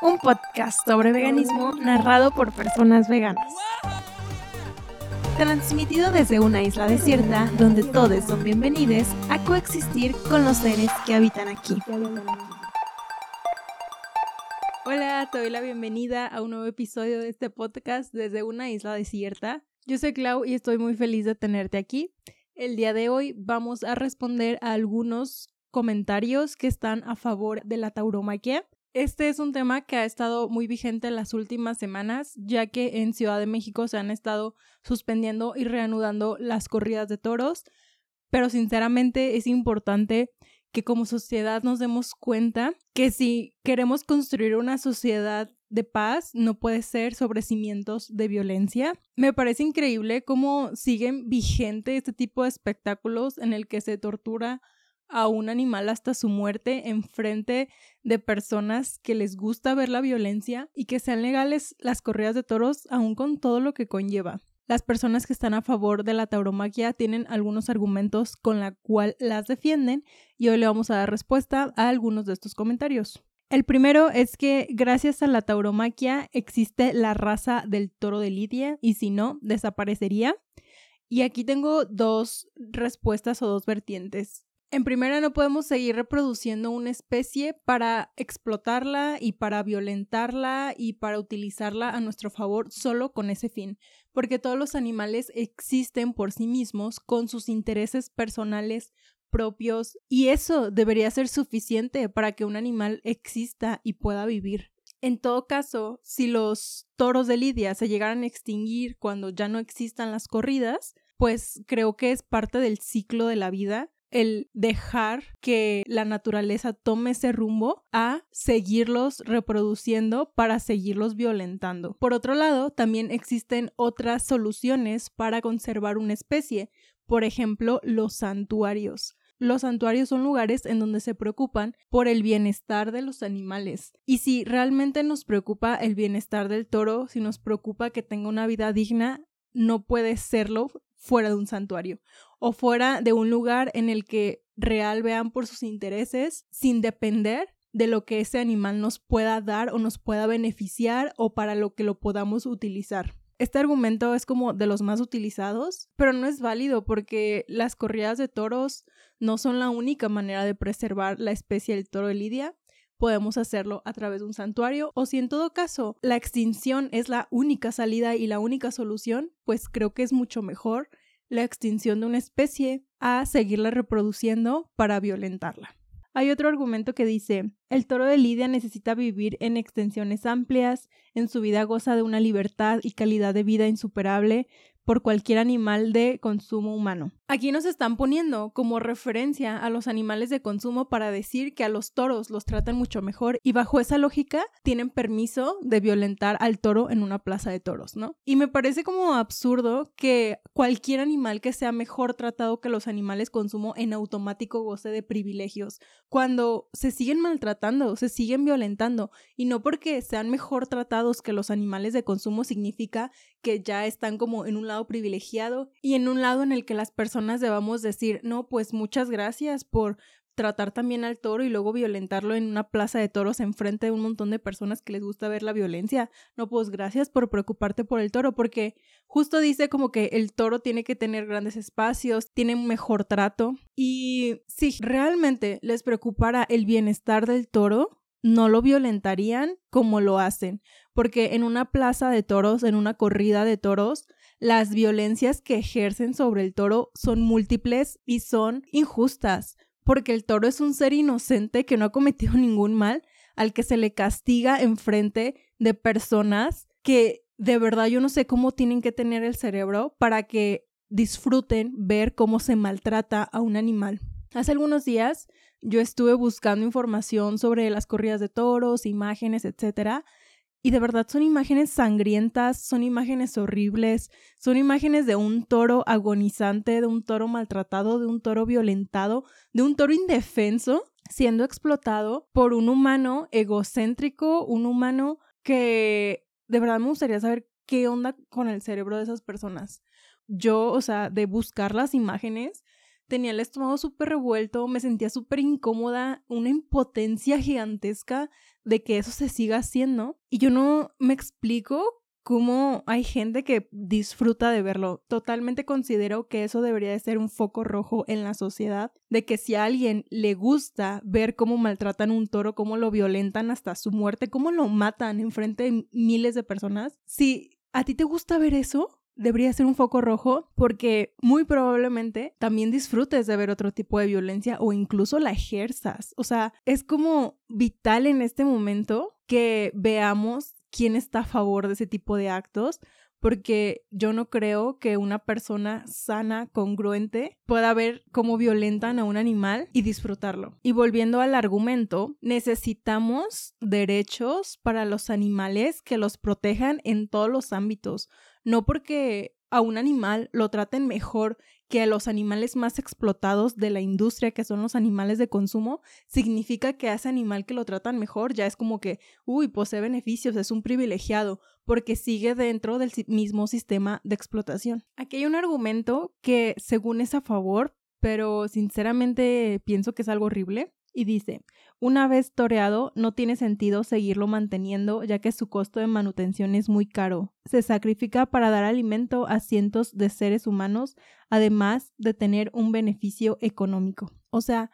un podcast sobre veganismo narrado por personas veganas. Transmitido desde una isla desierta donde todos son bienvenidos a coexistir con los seres que habitan aquí. Hola, te doy la bienvenida a un nuevo episodio de este podcast desde una isla desierta. Yo soy Clau y estoy muy feliz de tenerte aquí. El día de hoy vamos a responder a algunos comentarios que están a favor de la tauromaquia. Este es un tema que ha estado muy vigente en las últimas semanas, ya que en Ciudad de México se han estado suspendiendo y reanudando las corridas de toros, pero sinceramente es importante que como sociedad nos demos cuenta que si queremos construir una sociedad de paz, no puede ser sobre cimientos de violencia. Me parece increíble cómo siguen vigente este tipo de espectáculos en el que se tortura a un animal hasta su muerte en frente de personas que les gusta ver la violencia y que sean legales las corridas de toros aún con todo lo que conlleva. Las personas que están a favor de la tauromaquia tienen algunos argumentos con la cual las defienden y hoy le vamos a dar respuesta a algunos de estos comentarios. El primero es que gracias a la tauromaquia existe la raza del toro de Lidia y si no, desaparecería. Y aquí tengo dos respuestas o dos vertientes. En primera, no podemos seguir reproduciendo una especie para explotarla y para violentarla y para utilizarla a nuestro favor solo con ese fin, porque todos los animales existen por sí mismos con sus intereses personales propios y eso debería ser suficiente para que un animal exista y pueda vivir. En todo caso, si los toros de Lidia se llegaran a extinguir cuando ya no existan las corridas, pues creo que es parte del ciclo de la vida el dejar que la naturaleza tome ese rumbo a seguirlos reproduciendo para seguirlos violentando. Por otro lado, también existen otras soluciones para conservar una especie, por ejemplo, los santuarios. Los santuarios son lugares en donde se preocupan por el bienestar de los animales. Y si realmente nos preocupa el bienestar del toro, si nos preocupa que tenga una vida digna, no puede serlo fuera de un santuario o fuera de un lugar en el que real vean por sus intereses sin depender de lo que ese animal nos pueda dar o nos pueda beneficiar o para lo que lo podamos utilizar. Este argumento es como de los más utilizados, pero no es válido porque las corridas de toros no son la única manera de preservar la especie del toro de Lidia. Podemos hacerlo a través de un santuario o si en todo caso la extinción es la única salida y la única solución, pues creo que es mucho mejor la extinción de una especie a seguirla reproduciendo para violentarla. Hay otro argumento que dice, el toro de Lidia necesita vivir en extensiones amplias, en su vida goza de una libertad y calidad de vida insuperable, por cualquier animal de consumo humano. Aquí nos están poniendo como referencia a los animales de consumo para decir que a los toros los tratan mucho mejor y bajo esa lógica tienen permiso de violentar al toro en una plaza de toros, ¿no? Y me parece como absurdo que cualquier animal que sea mejor tratado que los animales consumo en automático goce de privilegios, cuando se siguen maltratando, se siguen violentando y no porque sean mejor tratados que los animales de consumo significa que ya están como en un lado privilegiado y en un lado en el que las personas debamos decir, no, pues muchas gracias por tratar también al toro y luego violentarlo en una plaza de toros enfrente de un montón de personas que les gusta ver la violencia. No, pues gracias por preocuparte por el toro, porque justo dice como que el toro tiene que tener grandes espacios, tiene un mejor trato. Y si realmente les preocupara el bienestar del toro, no lo violentarían como lo hacen, porque en una plaza de toros, en una corrida de toros, las violencias que ejercen sobre el toro son múltiples y son injustas, porque el toro es un ser inocente que no ha cometido ningún mal, al que se le castiga en frente de personas que de verdad yo no sé cómo tienen que tener el cerebro para que disfruten ver cómo se maltrata a un animal. Hace algunos días yo estuve buscando información sobre las corridas de toros, imágenes, etcétera, y de verdad son imágenes sangrientas, son imágenes horribles, son imágenes de un toro agonizante, de un toro maltratado, de un toro violentado, de un toro indefenso siendo explotado por un humano egocéntrico, un humano que de verdad me gustaría saber qué onda con el cerebro de esas personas. Yo, o sea, de buscar las imágenes, tenía el estómago súper revuelto, me sentía súper incómoda, una impotencia gigantesca de que eso se siga haciendo. Y yo no me explico cómo hay gente que disfruta de verlo. Totalmente considero que eso debería de ser un foco rojo en la sociedad, de que si a alguien le gusta ver cómo maltratan un toro, cómo lo violentan hasta su muerte, cómo lo matan en frente de miles de personas, si a ti te gusta ver eso, debería ser un foco rojo porque muy probablemente también disfrutes de ver otro tipo de violencia o incluso la ejerzas. O sea, es como vital en este momento que veamos quién está a favor de ese tipo de actos, porque yo no creo que una persona sana, congruente, pueda ver cómo violentan a un animal y disfrutarlo. Y volviendo al argumento, necesitamos derechos para los animales que los protejan en todos los ámbitos, no porque a un animal lo traten mejor que a los animales más explotados de la industria, que son los animales de consumo, significa que a ese animal que lo tratan mejor ya es como que, uy, posee beneficios, es un privilegiado, porque sigue dentro del mismo sistema de explotación. Aquí hay un argumento que según es a favor, pero sinceramente pienso que es algo horrible, y dice, una vez toreado, no tiene sentido seguirlo manteniendo ya que su costo de manutención es muy caro. Se sacrifica para dar alimento a cientos de seres humanos, además de tener un beneficio económico. O sea,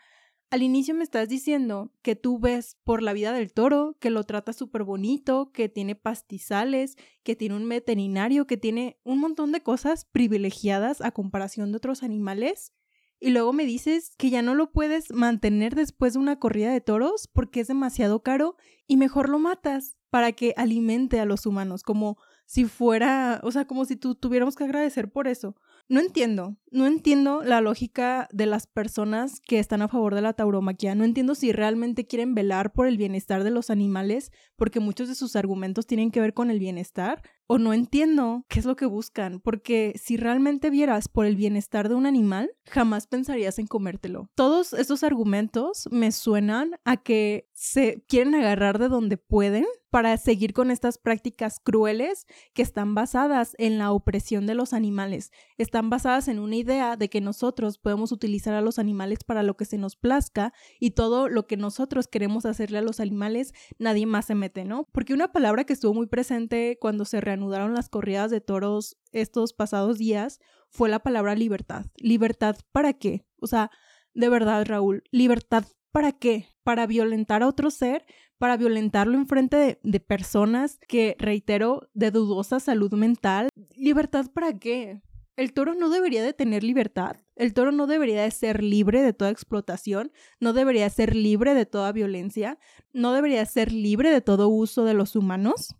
al inicio me estás diciendo que tú ves por la vida del toro, que lo trata súper bonito, que tiene pastizales, que tiene un veterinario, que tiene un montón de cosas privilegiadas a comparación de otros animales y luego me dices que ya no lo puedes mantener después de una corrida de toros porque es demasiado caro y mejor lo matas para que alimente a los humanos, como si fuera, o sea, como si tú tuviéramos que agradecer por eso. No entiendo, no entiendo la lógica de las personas que están a favor de la tauromaquia. No entiendo si realmente quieren velar por el bienestar de los animales, porque muchos de sus argumentos tienen que ver con el bienestar, o no entiendo qué es lo que buscan, porque si realmente vieras por el bienestar de un animal, jamás pensarías en comértelo. Todos estos argumentos me suenan a que se quieren agarrar de donde pueden para seguir con estas prácticas crueles que están basadas en la opresión de los animales, están basadas en una idea de que nosotros podemos utilizar a los animales para lo que se nos plazca y todo lo que nosotros queremos hacerle a los animales, nadie más se mete, ¿no? Porque una palabra que estuvo muy presente cuando se reanudaron las corridas de toros estos pasados días fue la palabra libertad. ¿Libertad para qué? O sea, de verdad, Raúl, ¿libertad para qué? ¿Para violentar a otro ser? para violentarlo en frente de, de, personas que, reitero, de dudosa salud mental. ¿Libertad para qué? El toro no debería de tener libertad, el toro no debería de ser libre de toda explotación, no debería ser libre de toda violencia, no debería ser libre de todo uso de los humanos,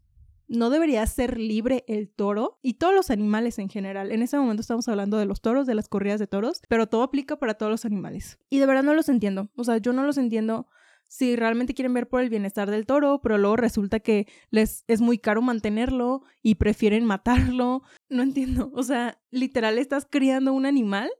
no debería ser libre el toro y todos los animales en general. En ese momento estamos hablando de los toros, de las corridas de toros, pero todo aplica para todos los animales. Y de verdad no los entiendo, o sea, yo no los entiendo si realmente quieren ver por el bienestar del toro, pero luego resulta que les es muy caro mantenerlo y prefieren matarlo. No entiendo. O sea, literal estás criando un animal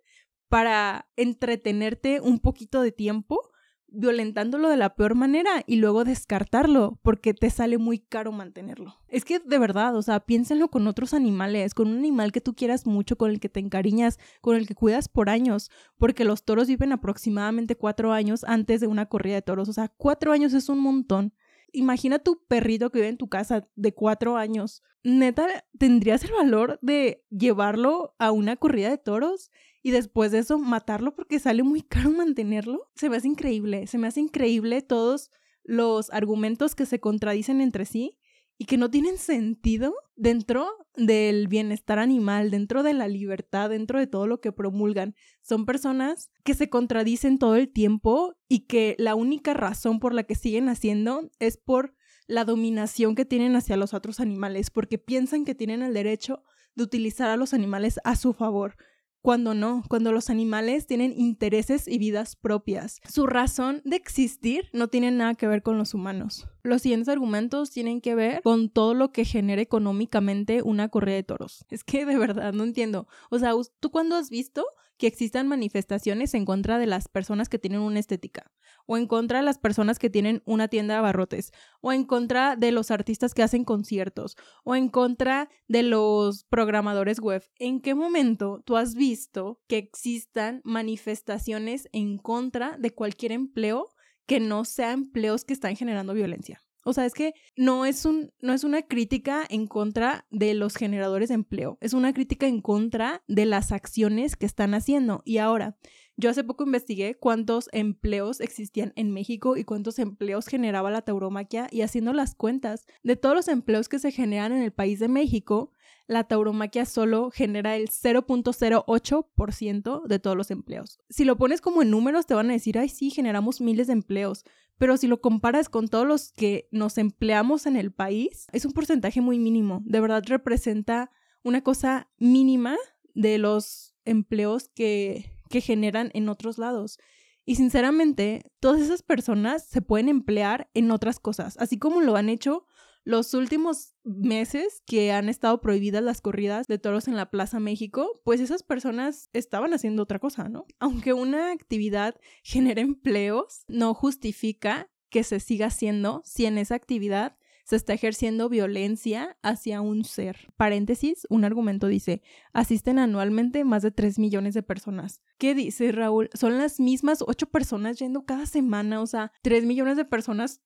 para entretenerte un poquito de tiempo violentándolo de la peor manera y luego descartarlo porque te sale muy caro mantenerlo. Es que de verdad, o sea, piénsenlo con otros animales, con un animal que tú quieras mucho, con el que te encariñas, con el que cuidas por años, porque los toros viven aproximadamente cuatro años antes de una corrida de toros, o sea, cuatro años es un montón. Imagina tu perrito que vive en tu casa de cuatro años. Neta, ¿tendrías el valor de llevarlo a una corrida de toros? Y después de eso matarlo porque sale muy caro mantenerlo. Se me hace increíble, se me hace increíble todos los argumentos que se contradicen entre sí y que no tienen sentido dentro del bienestar animal, dentro de la libertad, dentro de todo lo que promulgan. Son personas que se contradicen todo el tiempo y que la única razón por la que siguen haciendo es por la dominación que tienen hacia los otros animales, porque piensan que tienen el derecho de utilizar a los animales a su favor cuando no, cuando los animales tienen intereses y vidas propias. Su razón de existir no tiene nada que ver con los humanos. Los siguientes argumentos tienen que ver con todo lo que genera económicamente una correa de toros. Es que de verdad no entiendo. O sea, ¿tú cuándo has visto que existan manifestaciones en contra de las personas que tienen una estética? o en contra de las personas que tienen una tienda de abarrotes, o en contra de los artistas que hacen conciertos, o en contra de los programadores web. ¿En qué momento tú has visto que existan manifestaciones en contra de cualquier empleo que no sea empleos que están generando violencia? O sea, es que no es, un, no es una crítica en contra de los generadores de empleo, es una crítica en contra de las acciones que están haciendo. Y ahora, yo hace poco investigué cuántos empleos existían en México y cuántos empleos generaba la tauromaquia y haciendo las cuentas de todos los empleos que se generan en el país de México, la tauromaquia solo genera el 0.08% de todos los empleos. Si lo pones como en números, te van a decir, ay, sí, generamos miles de empleos. Pero si lo comparas con todos los que nos empleamos en el país, es un porcentaje muy mínimo. De verdad representa una cosa mínima de los empleos que, que generan en otros lados. Y sinceramente, todas esas personas se pueden emplear en otras cosas, así como lo han hecho los últimos meses que han estado prohibidas las corridas de toros en la Plaza México, pues esas personas estaban haciendo otra cosa, ¿no? Aunque una actividad genere empleos, no justifica que se siga haciendo si en esa actividad se está ejerciendo violencia hacia un ser. Paréntesis, un argumento dice, asisten anualmente más de 3 millones de personas. ¿Qué dice Raúl? Son las mismas 8 personas yendo cada semana, o sea, 3 millones de personas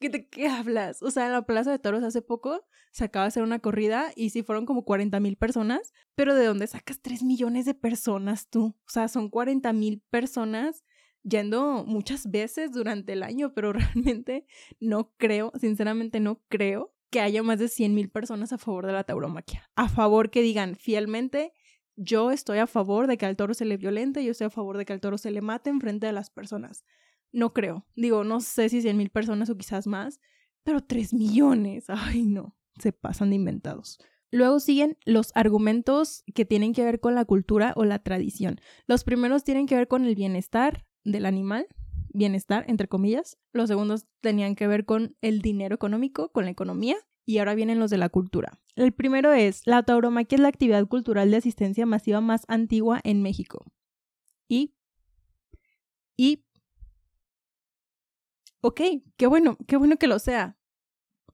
¿De qué hablas? O sea, en la Plaza de Toros hace poco se acaba de hacer una corrida y sí fueron como 40 mil personas, pero ¿de dónde sacas 3 millones de personas tú? O sea, son 40 mil personas yendo muchas veces durante el año, pero realmente no creo, sinceramente no creo que haya más de 100 mil personas a favor de la tauromaquia. A favor que digan fielmente, yo estoy a favor de que al toro se le violente, yo estoy a favor de que al toro se le mate en frente de las personas. No creo. Digo, no sé si 100 mil personas o quizás más, pero 3 millones. Ay, no. Se pasan de inventados. Luego siguen los argumentos que tienen que ver con la cultura o la tradición. Los primeros tienen que ver con el bienestar del animal, bienestar entre comillas. Los segundos tenían que ver con el dinero económico, con la economía. Y ahora vienen los de la cultura. El primero es, la tauromaquia es la actividad cultural de asistencia masiva más antigua en México. Y, y ok, qué bueno, qué bueno que lo sea,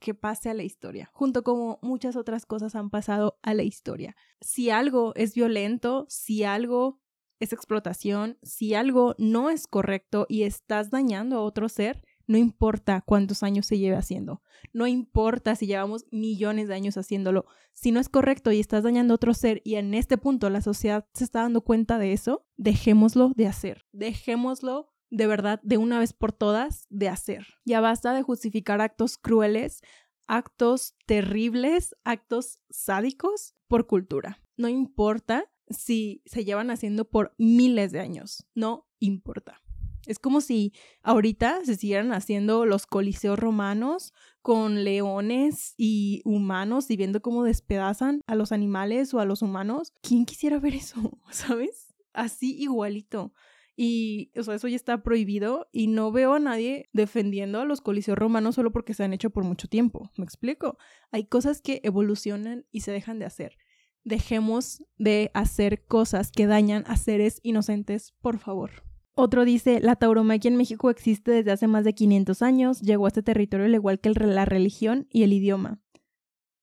que pase a la historia, junto como muchas otras cosas han pasado a la historia. Si algo es violento, si algo es explotación, si algo no es correcto y estás dañando a otro ser, no importa cuántos años se lleve haciendo, no importa si llevamos millones de años haciéndolo, si no es correcto y estás dañando a otro ser y en este punto la sociedad se está dando cuenta de eso, dejémoslo de hacer, dejémoslo de verdad, de una vez por todas, de hacer. Ya basta de justificar actos crueles, actos terribles, actos sádicos por cultura. No importa si se llevan haciendo por miles de años, no importa. Es como si ahorita se siguieran haciendo los coliseos romanos con leones y humanos y viendo cómo despedazan a los animales o a los humanos. ¿Quién quisiera ver eso? ¿Sabes? Así igualito. Y, o sea, eso ya está prohibido y no veo a nadie defendiendo a los coliseos romanos solo porque se han hecho por mucho tiempo. ¿Me explico? Hay cosas que evolucionan y se dejan de hacer. Dejemos de hacer cosas que dañan a seres inocentes, por favor. Otro dice, la tauromaquia en México existe desde hace más de 500 años, llegó a este territorio al igual que la religión y el idioma.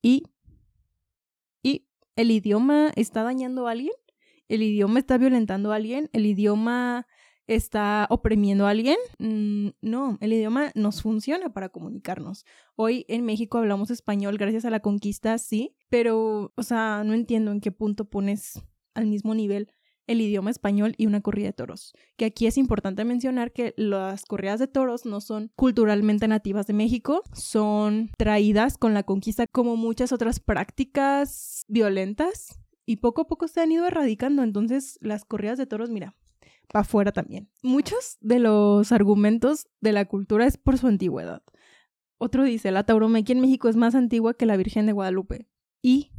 ¿Y? ¿Y el idioma está dañando a alguien? el idioma está violentando a alguien, el idioma está oprimiendo a alguien. Mm, no, el idioma nos funciona para comunicarnos. Hoy en México hablamos español gracias a la conquista, sí, pero, o sea, no entiendo en qué punto pones al mismo nivel el idioma español y una corrida de toros. Que aquí es importante mencionar que las corridas de toros no son culturalmente nativas de México, son traídas con la conquista como muchas otras prácticas violentas y poco a poco se han ido erradicando. Entonces, las corridas de toros, mira, para afuera también. Muchos de los argumentos de la cultura es por su antigüedad. Otro dice, la tauromaquia en México es más antigua que la Virgen de Guadalupe. Y,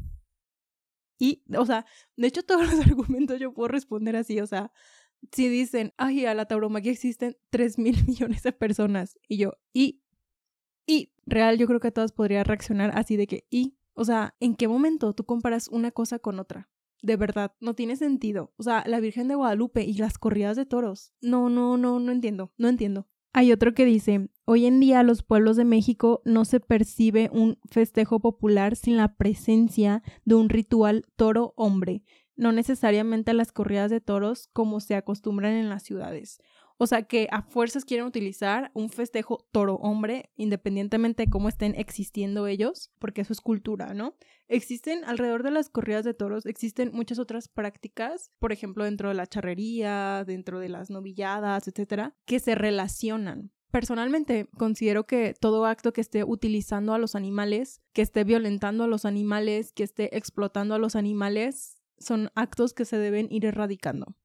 y, o sea, de hecho todos los argumentos yo puedo responder así, o sea, si dicen, ay, a la tauromaquia existen 3 mil millones de personas, y yo, y, y, real, yo creo que todas podrían reaccionar así de que, y, o sea, ¿en qué momento tú comparas una cosa con otra? De verdad, no tiene sentido. O sea, la Virgen de Guadalupe y las corridas de toros. No, no, no, no entiendo, no entiendo. Hay otro que dice, hoy en día los pueblos de México no se percibe un festejo popular sin la presencia de un ritual toro-hombre, no necesariamente las corridas de toros como se acostumbran en las ciudades. O sea que a fuerzas quieren utilizar un festejo toro-hombre, independientemente de cómo estén existiendo ellos, porque eso es cultura, ¿no? Existen alrededor de las corridas de toros, existen muchas otras prácticas, por ejemplo, dentro de la charrería, dentro de las novilladas, etcétera, que se relacionan. Personalmente considero que todo acto que esté utilizando a los animales, que esté violentando a los animales, que esté explotando a los animales, son actos que se deben ir erradicando.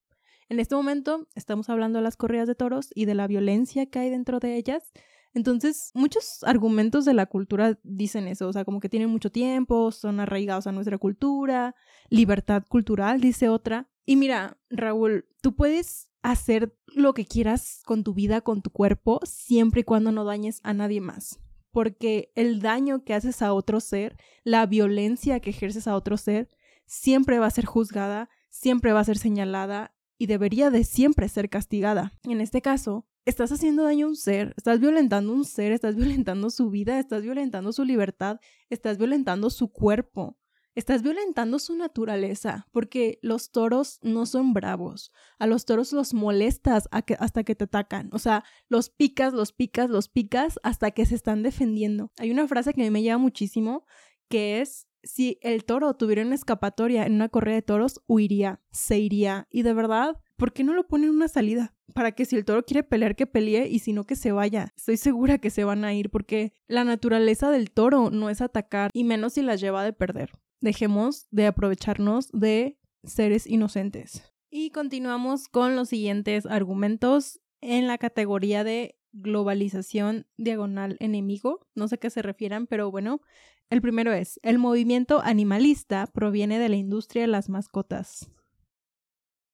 En este momento estamos hablando de las corridas de toros y de la violencia que hay dentro de ellas. Entonces, muchos argumentos de la cultura dicen eso, o sea, como que tienen mucho tiempo, son arraigados a nuestra cultura, libertad cultural, dice otra. Y mira, Raúl, tú puedes hacer lo que quieras con tu vida, con tu cuerpo, siempre y cuando no dañes a nadie más. Porque el daño que haces a otro ser, la violencia que ejerces a otro ser, siempre va a ser juzgada, siempre va a ser señalada y debería de siempre ser castigada. En este caso, estás haciendo daño a un ser, estás violentando a un ser, estás violentando su vida, estás violentando su libertad, estás violentando su cuerpo. Estás violentando su naturaleza, porque los toros no son bravos. A los toros los molestas hasta que te atacan. O sea, los picas, los picas, los picas hasta que se están defendiendo. Hay una frase que a mí me lleva muchísimo, que es, si el toro tuviera una escapatoria en una correa de toros, huiría, se iría. Y de verdad, ¿por qué no lo ponen una salida? Para que si el toro quiere pelear, que pelee y si no, que se vaya. Estoy segura que se van a ir porque la naturaleza del toro no es atacar y menos si las lleva de perder. Dejemos de aprovecharnos de seres inocentes. Y continuamos con los siguientes argumentos en la categoría de globalización diagonal enemigo. No sé a qué se refieran, pero bueno, el primero es, el movimiento animalista proviene de la industria de las mascotas.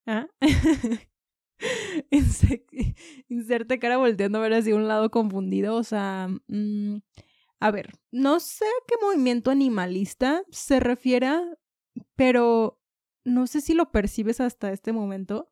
¿Ah? Inserte cara volteando a ver así un lado confundido. O sea, mm, a ver, no sé a qué movimiento animalista se refiere, pero no sé si lo percibes hasta este momento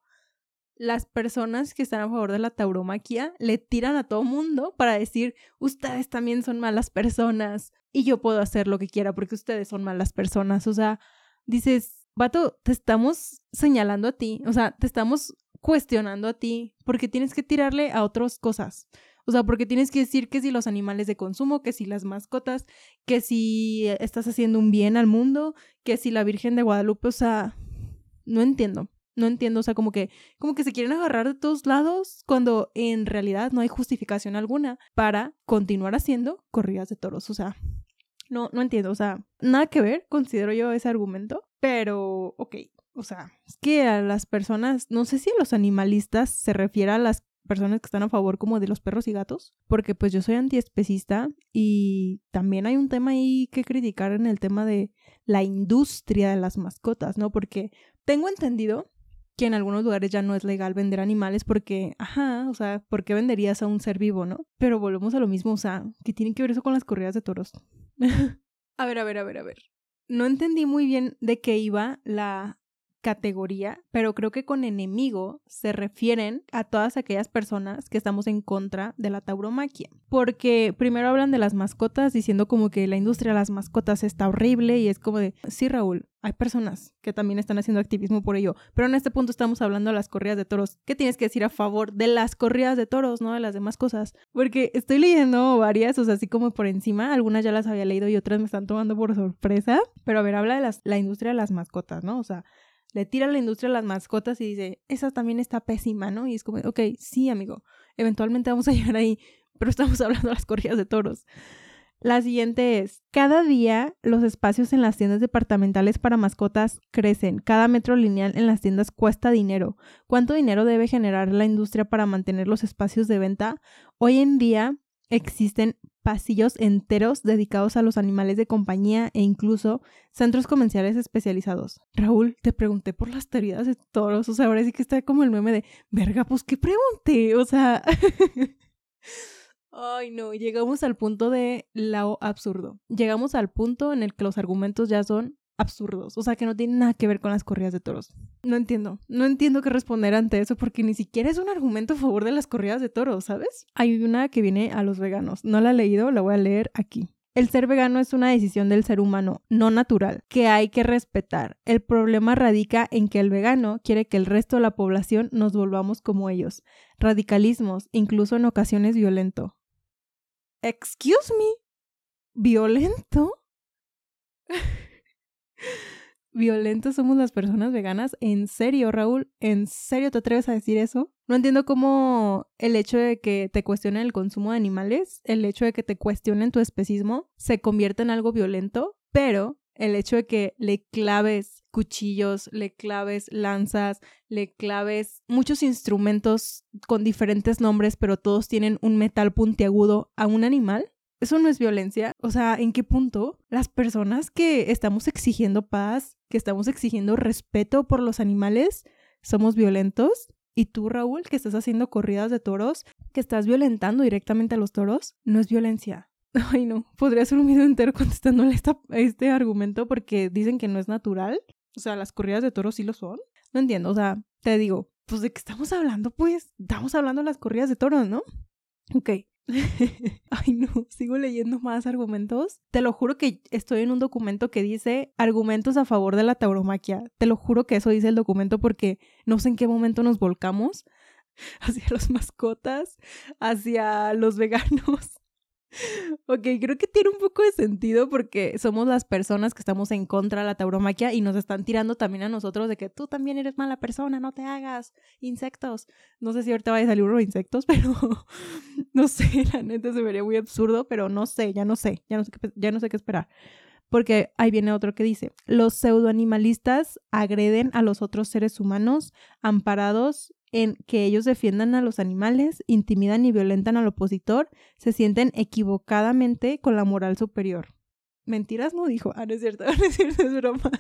las personas que están a favor de la tauromaquia le tiran a todo mundo para decir, ustedes también son malas personas y yo puedo hacer lo que quiera porque ustedes son malas personas. O sea, dices, vato, te estamos señalando a ti, o sea, te estamos cuestionando a ti porque tienes que tirarle a otras cosas. O sea, porque tienes que decir que si los animales de consumo, que si las mascotas, que si estás haciendo un bien al mundo, que si la Virgen de Guadalupe, o sea, no entiendo. No entiendo, o sea, como que, como que se quieren agarrar de todos lados cuando en realidad no hay justificación alguna para continuar haciendo corridas de toros. O sea, no, no entiendo, o sea, nada que ver, considero yo ese argumento, pero, ok, o sea, es que a las personas, no sé si a los animalistas se refiere a las personas que están a favor como de los perros y gatos, porque pues yo soy antiespecista y también hay un tema ahí que criticar en el tema de la industria de las mascotas, ¿no? Porque tengo entendido que en algunos lugares ya no es legal vender animales porque, ajá, o sea, ¿por qué venderías a un ser vivo, no? Pero volvemos a lo mismo, o sea, ¿qué tiene que ver eso con las corridas de toros? a ver, a ver, a ver, a ver. No entendí muy bien de qué iba la categoría, pero creo que con enemigo se refieren a todas aquellas personas que estamos en contra de la tauromaquia. Porque primero hablan de las mascotas diciendo como que la industria de las mascotas está horrible y es como de, sí Raúl, hay personas que también están haciendo activismo por ello, pero en este punto estamos hablando de las corridas de toros. ¿Qué tienes que decir a favor de las corridas de toros, no de las demás cosas? Porque estoy leyendo varias, o sea, así como por encima, algunas ya las había leído y otras me están tomando por sorpresa, pero a ver, habla de las, la industria de las mascotas, ¿no? O sea, le tira a la industria las mascotas y dice, esa también está pésima, ¿no? Y es como, ok, sí, amigo, eventualmente vamos a llegar ahí, pero estamos hablando de las corridas de toros. La siguiente es, cada día los espacios en las tiendas departamentales para mascotas crecen. Cada metro lineal en las tiendas cuesta dinero. ¿Cuánto dinero debe generar la industria para mantener los espacios de venta? Hoy en día existen pasillos enteros dedicados a los animales de compañía e incluso centros comerciales especializados. Raúl, te pregunté por las teorías de toros, o sea, ahora sí que está como el meme de, verga, pues qué pregunté, o sea... Ay, no, llegamos al punto de lo absurdo. Llegamos al punto en el que los argumentos ya son absurdos, o sea, que no tienen nada que ver con las corridas de toros. No entiendo, no entiendo qué responder ante eso porque ni siquiera es un argumento a favor de las corridas de toros, ¿sabes? Hay una que viene a los veganos, no la he leído, la voy a leer aquí. El ser vegano es una decisión del ser humano, no natural, que hay que respetar. El problema radica en que el vegano quiere que el resto de la población nos volvamos como ellos. Radicalismos, incluso en ocasiones violento. Excuse me. ¿Violento? violentos somos las personas veganas. ¿En serio, Raúl? ¿En serio te atreves a decir eso? No entiendo cómo el hecho de que te cuestionen el consumo de animales, el hecho de que te cuestionen tu especismo, se convierte en algo violento, pero el hecho de que le claves cuchillos, le claves lanzas, le claves muchos instrumentos con diferentes nombres, pero todos tienen un metal puntiagudo a un animal, eso no es violencia. O sea, ¿en qué punto las personas que estamos exigiendo paz, que estamos exigiendo respeto por los animales, somos violentos? Y tú, Raúl, que estás haciendo corridas de toros, que estás violentando directamente a los toros, no es violencia. Ay, no, podría ser un video entero contestándole este argumento porque dicen que no es natural. O sea, las corridas de toros sí lo son. No entiendo, o sea, te digo, pues de qué estamos hablando, pues, estamos hablando de las corridas de toros, ¿no? Ok, Ay, no, sigo leyendo más argumentos. Te lo juro que estoy en un documento que dice argumentos a favor de la tauromaquia. Te lo juro que eso dice el documento porque no sé en qué momento nos volcamos hacia las mascotas, hacia los veganos. Ok, creo que tiene un poco de sentido porque somos las personas que estamos en contra de la tauromaquia y nos están tirando también a nosotros de que tú también eres mala persona, no te hagas insectos. No sé si ahorita vaya a salir uno de insectos, pero no sé, la neta se vería muy absurdo, pero no sé, ya no sé, ya no sé qué, ya no sé qué esperar. Porque ahí viene otro que dice, los pseudoanimalistas agreden a los otros seres humanos amparados en que ellos defiendan a los animales, intimidan y violentan al opositor, se sienten equivocadamente con la moral superior. Mentiras no dijo. Ah, no es cierto, no es cierto, es broma.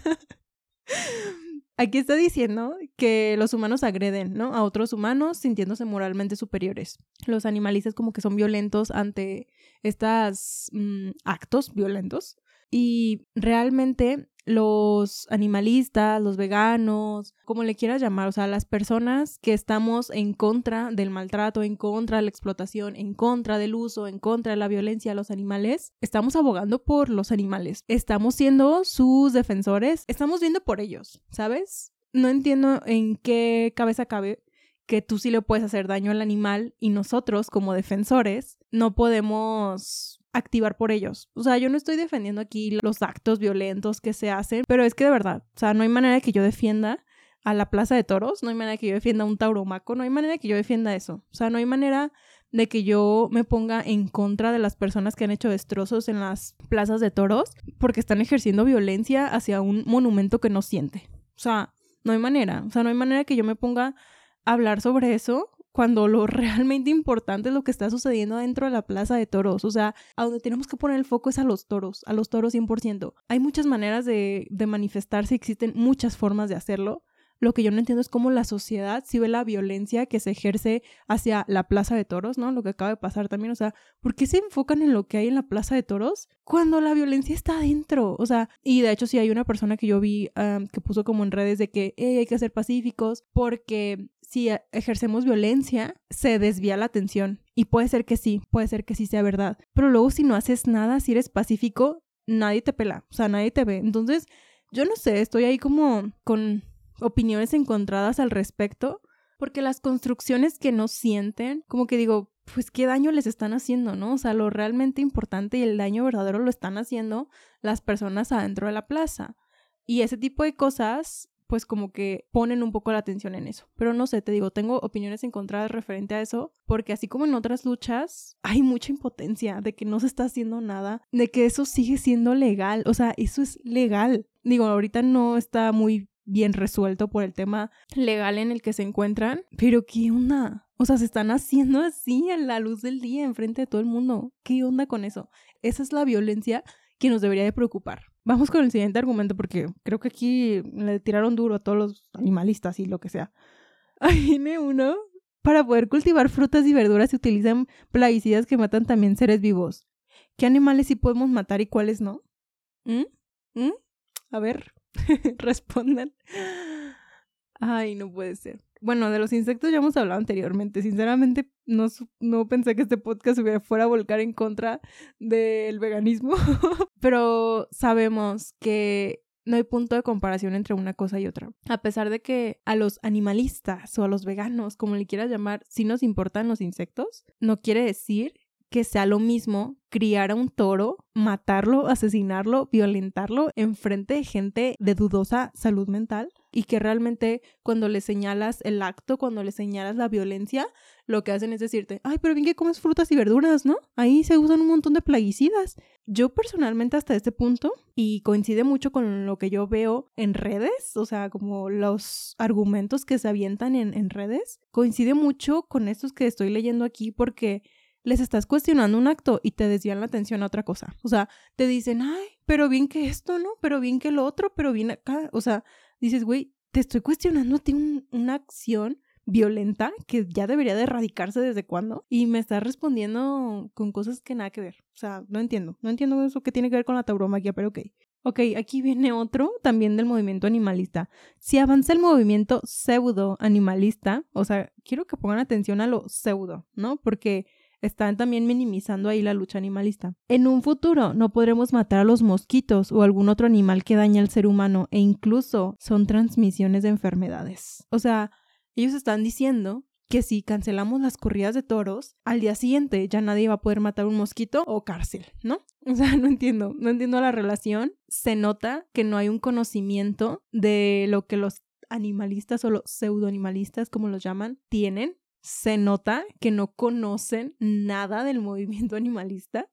Aquí está diciendo que los humanos agreden, ¿no? A otros humanos sintiéndose moralmente superiores. Los animalistas como que son violentos ante estos mm, actos violentos. Y realmente los animalistas, los veganos, como le quieras llamar, o sea, las personas que estamos en contra del maltrato, en contra de la explotación, en contra del uso, en contra de la violencia a los animales, estamos abogando por los animales, estamos siendo sus defensores, estamos viendo por ellos, ¿sabes? No entiendo en qué cabeza cabe que tú sí le puedes hacer daño al animal y nosotros como defensores no podemos activar por ellos. O sea, yo no estoy defendiendo aquí los actos violentos que se hacen, pero es que de verdad, o sea, no hay manera que yo defienda a la plaza de toros, no hay manera que yo defienda a un tauromaco, no hay manera que yo defienda eso. O sea, no hay manera de que yo me ponga en contra de las personas que han hecho destrozos en las plazas de toros porque están ejerciendo violencia hacia un monumento que no siente. O sea, no hay manera. O sea, no hay manera que yo me ponga a hablar sobre eso cuando lo realmente importante es lo que está sucediendo dentro de la plaza de toros. O sea, a donde tenemos que poner el foco es a los toros, a los toros 100%. Hay muchas maneras de, manifestarse, existen muchas formas de hacerlo. Lo que yo no entiendo es cómo la sociedad si ve la violencia que se ejerce hacia la plaza de toros, ¿no? Lo que acaba de pasar también, o sea, ¿por qué se enfocan en lo que hay en la plaza de toros cuando la violencia está adentro? O sea, y de hecho sí hay una persona que yo vi que puso como en redes de que hay que ser pacíficos porque si ejercemos violencia, se desvía la atención. Y puede ser que sí, puede ser que sí sea verdad. Pero luego si no haces nada, si eres pacífico, nadie te pela, o sea, nadie te ve. Entonces, yo no sé, estoy ahí como con opiniones encontradas al respecto, porque las construcciones que no sienten, como que digo, pues qué daño les están haciendo, ¿no? O sea, lo realmente importante y el daño verdadero lo están haciendo las personas adentro de la plaza. Y ese tipo de cosas, pues como que ponen un poco la atención en eso. Pero no sé, te digo, tengo opiniones encontradas referente a eso, porque así como en otras luchas, hay mucha impotencia de que no se está haciendo nada, de que eso sigue siendo legal, o sea, eso es legal. Digo, ahorita no está muy bien resuelto por el tema legal en el que se encuentran. Pero ¿qué onda? O sea, se están haciendo así a la luz del día, enfrente de todo el mundo. ¿Qué onda con eso? Esa es la violencia que nos debería de preocupar. Vamos con el siguiente argumento porque creo que aquí le tiraron duro a todos los animalistas y lo que sea. Ahí viene uno. Para poder cultivar frutas y verduras se utilizan plaguicidas que matan también seres vivos. ¿Qué animales sí podemos matar y cuáles no? ¿Mm? ¿Mm? A ver, respondan. Ay, no puede ser. Bueno, de los insectos ya hemos hablado anteriormente. Sinceramente, no, no pensé que este podcast fuera a volcar en contra del veganismo. Pero sabemos que no hay punto de comparación entre una cosa y otra. A pesar de que a los animalistas o a los veganos, como le quieras llamar, sí nos importan los insectos, no quiere decir que sea lo mismo criar a un toro, matarlo, asesinarlo, violentarlo en frente de gente de dudosa salud mental y que realmente cuando le señalas el acto, cuando le señalas la violencia, lo que hacen es decirte, ay, pero bien que comes frutas y verduras, ¿no? Ahí se usan un montón de plaguicidas. Yo personalmente hasta este punto, y coincide mucho con lo que yo veo en redes, o sea, como los argumentos que se avientan en, en redes, coincide mucho con estos que estoy leyendo aquí porque les estás cuestionando un acto y te desvían la atención a otra cosa. O sea, te dicen, ay, pero bien que esto, ¿no? Pero bien que lo otro, pero bien acá. O sea, dices, güey, te estoy cuestionando a ti una acción violenta que ya debería de erradicarse desde cuándo y me estás respondiendo con cosas que nada que ver. O sea, no entiendo. No entiendo eso que tiene que ver con la tauromaquia, pero ok. Ok, aquí viene otro también del movimiento animalista. Si avanza el movimiento pseudo animalista, o sea, quiero que pongan atención a lo pseudo, ¿no? Porque están también minimizando ahí la lucha animalista. En un futuro no podremos matar a los mosquitos o algún otro animal que daña al ser humano e incluso son transmisiones de enfermedades. O sea, ellos están diciendo que si cancelamos las corridas de toros, al día siguiente ya nadie va a poder matar un mosquito o cárcel, ¿no? O sea, no entiendo, no entiendo la relación. Se nota que no hay un conocimiento de lo que los animalistas o los pseudoanimalistas, como los llaman, tienen se nota que no conocen nada del movimiento animalista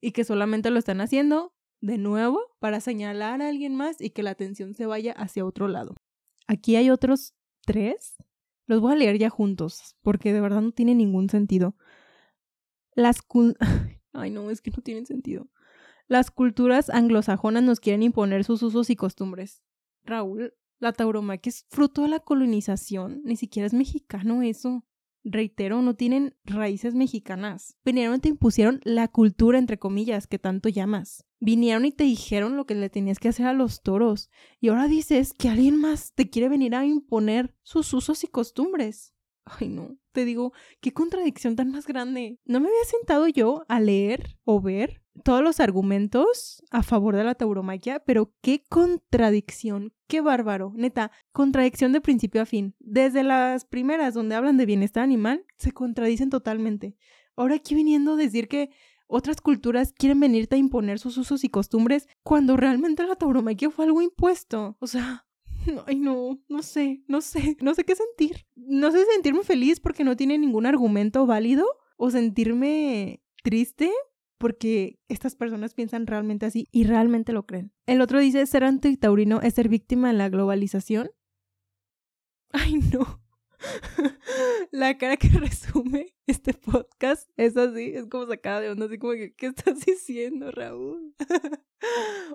y que solamente lo están haciendo de nuevo para señalar a alguien más y que la atención se vaya hacia otro lado. Aquí hay otros tres. Los voy a leer ya juntos porque de verdad no tiene ningún sentido. Las Ay, no, es que no tienen sentido. Las culturas anglosajonas nos quieren imponer sus usos y costumbres. Raúl, la tauromaquia es fruto de la colonización. Ni siquiera es mexicano eso reitero, no tienen raíces mexicanas. Vinieron y te impusieron la cultura, entre comillas, que tanto llamas. Vinieron y te dijeron lo que le tenías que hacer a los toros. Y ahora dices que alguien más te quiere venir a imponer sus usos y costumbres. Ay, no, te digo, qué contradicción tan más grande. No me había sentado yo a leer o ver todos los argumentos a favor de la tauromaquia, pero qué contradicción, qué bárbaro. Neta, contradicción de principio a fin. Desde las primeras donde hablan de bienestar animal, se contradicen totalmente. Ahora aquí viniendo a decir que otras culturas quieren venirte a imponer sus usos y costumbres cuando realmente la tauromaquia fue algo impuesto. O sea, Ay, no, no sé, no sé, no sé qué sentir. No sé sentirme feliz porque no tiene ningún argumento válido o sentirme triste porque estas personas piensan realmente así y realmente lo creen. El otro dice, ser antitaurino es ser víctima de la globalización. Ay, no. la cara que resume este podcast es así, es como sacada de onda, así como que, ¿qué estás diciendo, Raúl?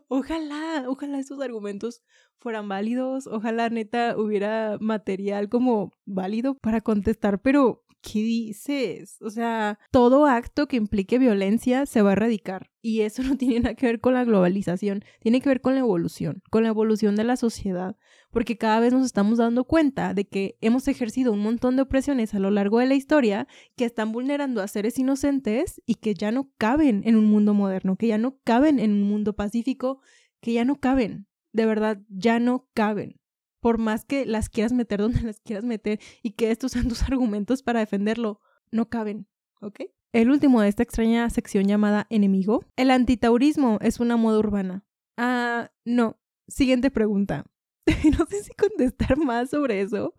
ojalá, ojalá esos argumentos fueran válidos, ojalá neta hubiera material como válido para contestar, pero ¿qué dices? O sea, todo acto que implique violencia se va a erradicar. Y eso no tiene nada que ver con la globalización, tiene que ver con la evolución, con la evolución de la sociedad, porque cada vez nos estamos dando cuenta de que hemos ejercido un montón de opresiones a lo largo de la historia que están vulnerando a seres inocentes y que ya no caben en un mundo moderno, que ya no caben en un mundo pacífico, que ya no caben, de verdad, ya no caben por más que las quieras meter donde las quieras meter y que estos sean tus argumentos para defenderlo, no caben, ¿ok? El último de esta extraña sección llamada enemigo. El antitaurismo es una moda urbana. Ah, no. Siguiente pregunta. no sé si contestar más sobre eso,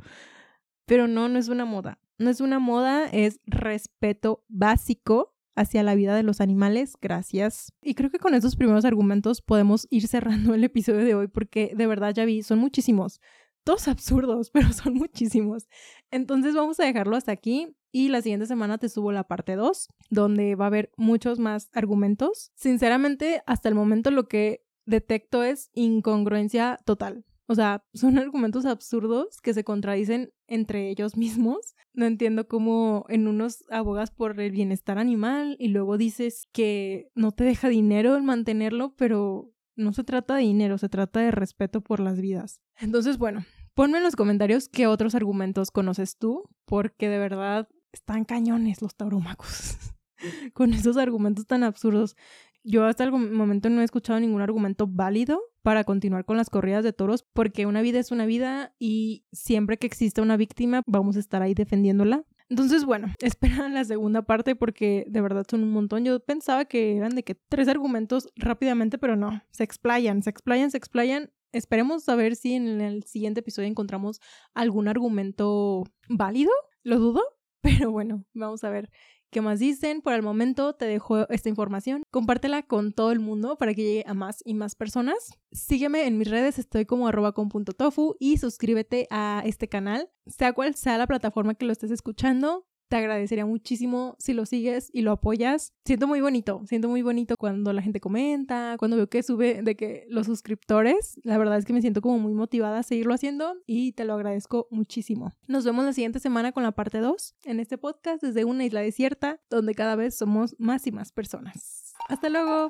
pero no, no es una moda. No es una moda, es respeto básico hacia la vida de los animales. Gracias. Y creo que con estos primeros argumentos podemos ir cerrando el episodio de hoy porque de verdad ya vi, son muchísimos. Todos absurdos, pero son muchísimos. Entonces vamos a dejarlo hasta aquí y la siguiente semana te subo la parte 2, donde va a haber muchos más argumentos. Sinceramente, hasta el momento lo que detecto es incongruencia total. O sea, son argumentos absurdos que se contradicen entre ellos mismos. No entiendo cómo en unos abogas por el bienestar animal y luego dices que no te deja dinero el mantenerlo, pero No se trata de dinero, se trata de respeto por las vidas. Entonces, bueno, ponme en los comentarios qué otros argumentos conoces tú, porque de verdad están cañones los tauromacos. Con esos argumentos tan absurdos. Yo hasta el momento no he escuchado ningún argumento válido para continuar con las corridas de toros, porque una vida es una vida y siempre que exista una víctima vamos a estar ahí defendiéndola. Entonces, bueno, esperan la segunda parte porque de verdad son un montón. Yo pensaba que eran de que tres argumentos rápidamente, pero no, se explayan, se explayan, se explayan. Esperemos a ver si en el siguiente episodio encontramos algún argumento válido. Lo dudo, pero bueno, vamos a ver qué más dicen. Por el momento te dejo esta información. Compártela con todo el mundo para que llegue a más y más personas. Sígueme en mis redes, estoy como arroba con punto tofu y suscríbete a este canal, sea cual sea la plataforma que lo estés escuchando. Te agradecería muchísimo si lo sigues y lo apoyas. Siento muy bonito, siento muy bonito cuando la gente comenta, cuando veo que sube de que los suscriptores, la verdad es que me siento como muy motivada a seguirlo haciendo y te lo agradezco muchísimo. Nos vemos la siguiente semana con la parte 2 en este podcast desde una isla desierta donde cada vez somos más y más personas. Hasta luego.